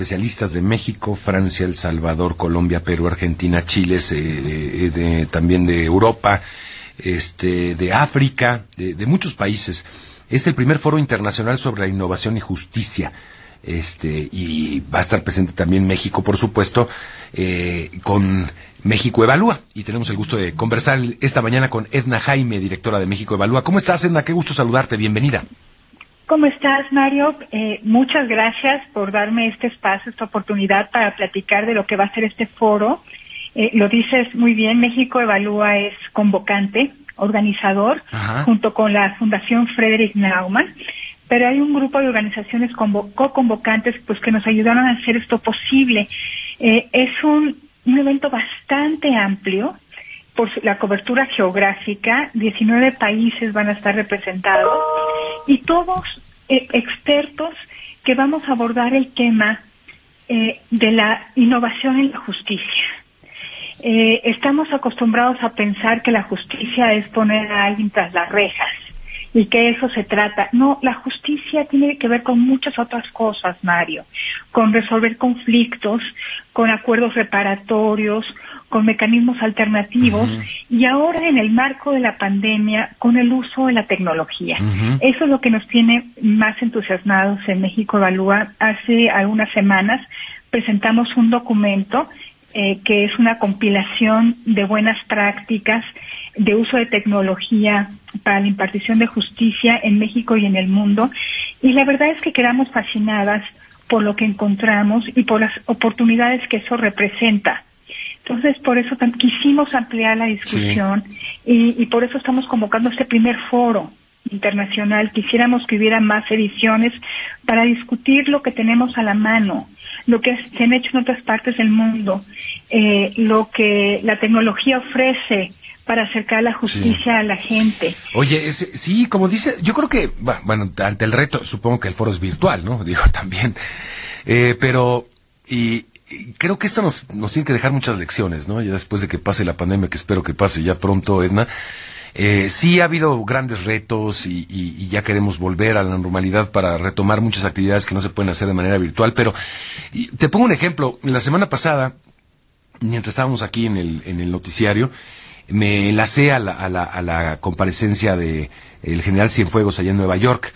especialistas de México, Francia, El Salvador, Colombia, Perú, Argentina, Chile, eh, también de Europa, este, de África, de, muchos países. Es el primer foro internacional sobre la innovación y justicia. Este, y va a estar presente también México, por supuesto, eh, con México Evalúa. Y tenemos el gusto de conversar esta mañana con Edna Jaime, directora de México Evalúa. ¿Cómo estás, Edna? Qué gusto saludarte. Bienvenida. ¿Cómo estás, Mario? Eh, muchas gracias por darme este espacio, esta oportunidad para platicar de lo que va a ser este foro. Eh, lo dices muy bien, México Evalúa es convocante, organizador, junto con la Fundación Frederick Naumann, pero hay un grupo de organizaciones co-convocantes pues, que nos ayudaron a hacer esto posible. Eh, es un, un evento bastante amplio, por la cobertura geográfica, 19 países van a estar representados y todos eh, expertos que vamos a abordar el tema eh, de la innovación en la justicia. Eh, estamos acostumbrados a pensar que la justicia es poner a alguien tras las rejas y que eso se trata. No, la justicia tiene que ver con muchas otras cosas, Mario, con resolver conflictos, con acuerdos reparatorios, con mecanismos alternativos y ahora en el marco de la pandemia con el uso de la tecnología. Eso es lo que nos tiene más entusiasmados en México Evalúa. Hace algunas semanas presentamos un documento eh, que es una compilación de buenas prácticas de uso de tecnología para la impartición de justicia en México y en el mundo. Y la verdad es que quedamos fascinadas por lo que encontramos y por las oportunidades que eso representa. Entonces, por eso quisimos ampliar la discusión y, y, por eso estamos convocando este primer foro internacional. Quisiéramos que hubiera más ediciones para discutir lo que tenemos a la mano, lo que se han hecho en otras partes del mundo, eh, lo que la tecnología ofrece para acercar la justicia a la gente. Oye, sí, como dice, yo creo que, bueno, ante el reto, supongo que el foro es virtual, ¿no? Digo, también. Eh, pero, y, creo que esto nos, nos tiene que dejar muchas lecciones, ¿no? Ya después de que pase la pandemia, que espero que pase ya pronto, Edna. Eh, sí ha habido grandes retos y, y, ya queremos volver a la normalidad para retomar muchas actividades que no se pueden hacer de manera virtual, pero te pongo un ejemplo. La semana pasada, mientras estábamos aquí en el, en el noticiario, me enlacé a la, a la, a la comparecencia de el general Cienfuegos allá en Nueva York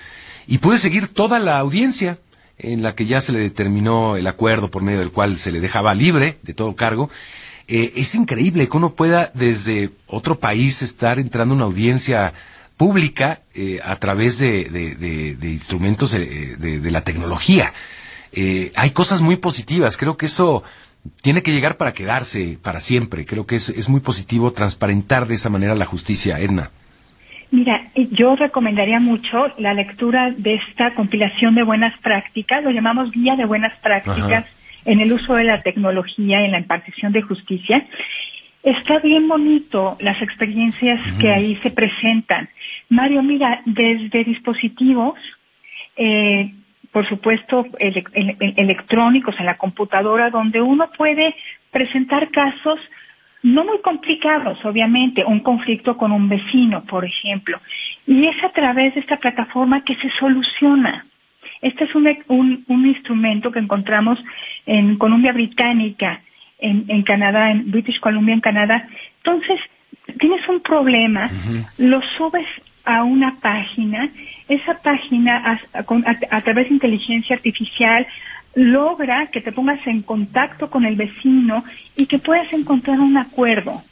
y pude seguir toda la audiencia en la que ya se le determinó el acuerdo por medio del cual se le dejaba libre de todo cargo. Eh, es increíble que uno pueda desde otro país estar entrando a una audiencia pública eh, a través de, instrumentos de, de, la tecnología. Eh, hay cosas muy positivas. Creo que eso tiene que llegar para quedarse para siempre. Creo que es, es muy positivo transparentar de esa manera la justicia, Edna. Mira, yo recomendaría mucho la lectura de esta compilación de buenas prácticas, lo llamamos guía de buenas prácticas en el uso de la tecnología en la impartición de justicia. Está bien bonito las experiencias que ahí se presentan. Mario, mira, desde dispositivos, eh, por supuesto, electrónicos en la computadora, donde uno puede presentar casos no muy complicados, obviamente, un conflicto con un vecino, por ejemplo. Y es a través de esta plataforma que se soluciona. Este es un, un, instrumento que encontramos en Columbia Británica, en, en, Canadá, en British Columbia, en Canadá. Entonces, tienes un problema, lo subes a una página, esa página a, través de inteligencia artificial logra que te pongas en contacto con el vecino y que puedas encontrar un acuerdo.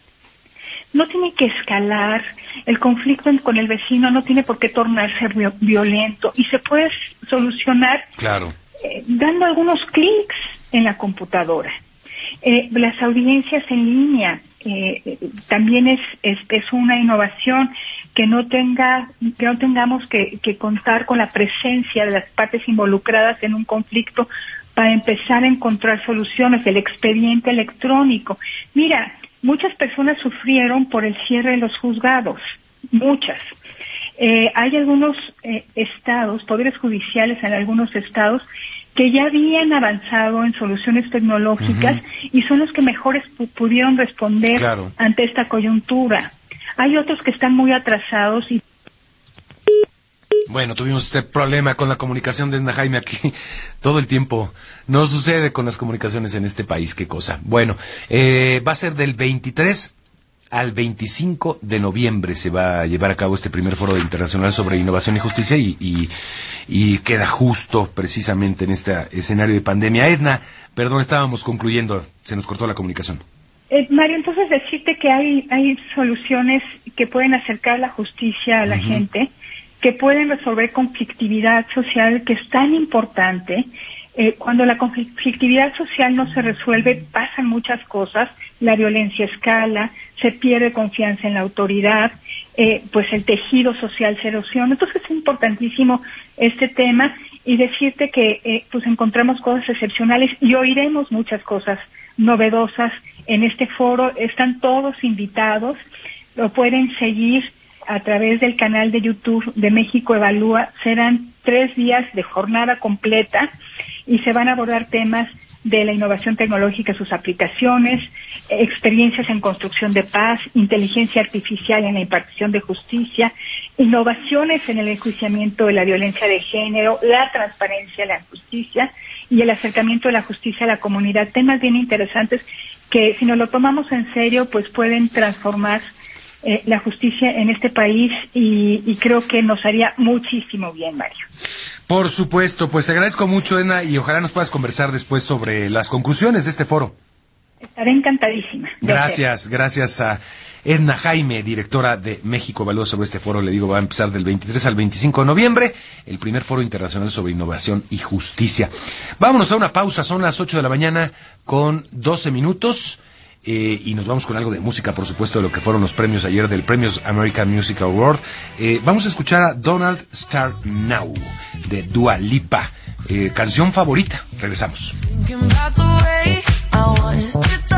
No tiene que escalar, el conflicto con el vecino no tiene por qué tornarse violento y se puede solucionar claro. Eh, dando algunos clics en la computadora. Eh, las audiencias en línea eh, también es, es, es, una innovación que no tenga que no tengamos que, contar con la presencia de las partes involucradas en un conflicto para empezar a encontrar soluciones el expediente electrónico. Mira muchas personas sufrieron por el cierre de los juzgados muchas. Eh, hay algunos eh, estados poderes judiciales en algunos estados que ya habían avanzado en soluciones tecnológicas y son los que mejores pudieron responder ante esta coyuntura hay otros que están muy atrasados y Bueno, tuvimos este problema con la comunicación de Edna Jaime aquí todo el tiempo. No sucede con las comunicaciones en este país, qué cosa. Bueno, eh, va a ser del 23 al 25 de noviembre se va a llevar a cabo este primer foro internacional sobre innovación y justicia y, y queda justo precisamente en este escenario de pandemia. Edna, perdón, estábamos concluyendo, se nos cortó la comunicación. Eh, Mario, entonces decirte que hay, hay soluciones que pueden acercar la justicia a la gente, que pueden resolver conflictividad social que es tan importante. Eh, cuando la conflictividad social no se resuelve, pasan muchas cosas, la violencia escala, se pierde confianza en la autoridad, eh, pues el tejido social se erosiona. Entonces es importantísimo este tema y decirte que eh, pues encontramos cosas excepcionales y oiremos muchas cosas novedosas en este foro. Están todos invitados, lo pueden seguir a través del canal de YouTube de México Evalúa. Serán tres días de jornada completa y se van a abordar temas de la innovación tecnológica, sus aplicaciones, experiencias en construcción de paz, inteligencia artificial en la impartición de justicia, innovaciones en el enjuiciamiento de la violencia de género, la transparencia de la justicia y el acercamiento de la justicia a la comunidad. Temas bien interesantes que si nos lo tomamos en serio, pues pueden transformar eh, la justicia en este país y, y creo que nos haría muchísimo bien, Mario. Por supuesto, pues te agradezco mucho, Edna, y ojalá nos puedas conversar después sobre las conclusiones de este foro. Estaré encantadísima. Gracias, gracias a Edna Jaime, directora de México Evalúa sobre este foro. Le digo, va a empezar del 23 al 25 de noviembre, el primer foro internacional sobre innovación y justicia. Vámonos a una pausa, son las 8 de la mañana con 12 minutos. Eh, y nos vamos con algo de música, por supuesto, de lo que fueron los premios ayer del Premios American Music Award. Eh, vamos a escuchar a Donald Star Now de Dua Lipa, eh, canción favorita. Regresamos. I is to